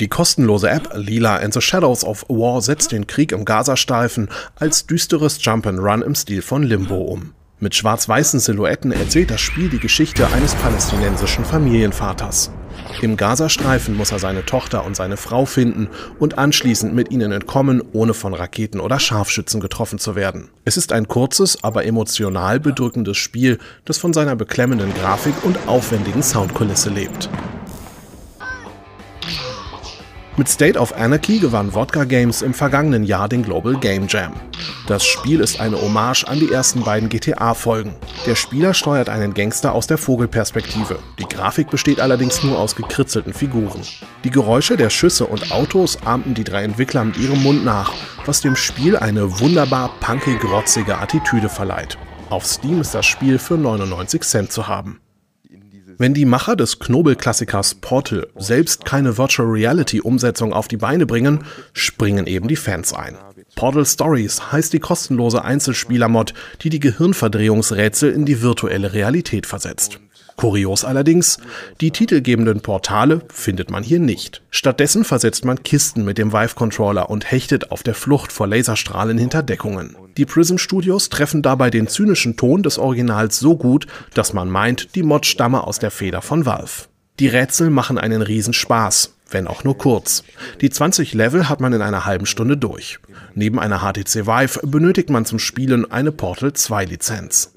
Die kostenlose App Lila and the Shadows of War setzt den Krieg im Gazastreifen als düsteres Jump'n'Run im Stil von Limbo um. Mit schwarz-weißen Silhouetten erzählt das Spiel die Geschichte eines palästinensischen Familienvaters. Im Gazastreifen muss er seine Tochter und seine Frau finden und anschließend mit ihnen entkommen, ohne von Raketen oder Scharfschützen getroffen zu werden. Es ist ein kurzes, aber emotional bedrückendes Spiel, das von seiner beklemmenden Grafik und aufwendigen Soundkulisse lebt. Mit State of Anarchy gewann Wodka Games im vergangenen Jahr den Global Game Jam. Das Spiel ist eine Hommage an die ersten beiden GTA-Folgen. Der Spieler steuert einen Gangster aus der Vogelperspektive. Die Grafik besteht allerdings nur aus gekritzelten Figuren. Die Geräusche der Schüsse und Autos ahmten die drei Entwickler mit ihrem Mund nach, was dem Spiel eine wunderbar punkig-rotzige Attitüde verleiht. Auf Steam ist das Spiel für 99 Cent zu haben. Wenn die Macher des Knobel-Klassikers Portal selbst keine Virtual Reality-Umsetzung auf die Beine bringen, springen eben die Fans ein. Portal Stories heißt die kostenlose Einzelspieler-Mod, die die Gehirnverdrehungsrätsel in die virtuelle Realität versetzt. Kurios allerdings, die titelgebenden Portale findet man hier nicht. Stattdessen versetzt man Kisten mit dem Vive-Controller und hechtet auf der Flucht vor Laserstrahlen hinter Deckungen. Die Prism Studios treffen dabei den zynischen Ton des Originals so gut, dass man meint, die Mod stamme aus der Feder von Valve. Die Rätsel machen einen Riesenspaß, wenn auch nur kurz. Die 20 Level hat man in einer halben Stunde durch. Neben einer HTC Vive benötigt man zum Spielen eine Portal 2 Lizenz.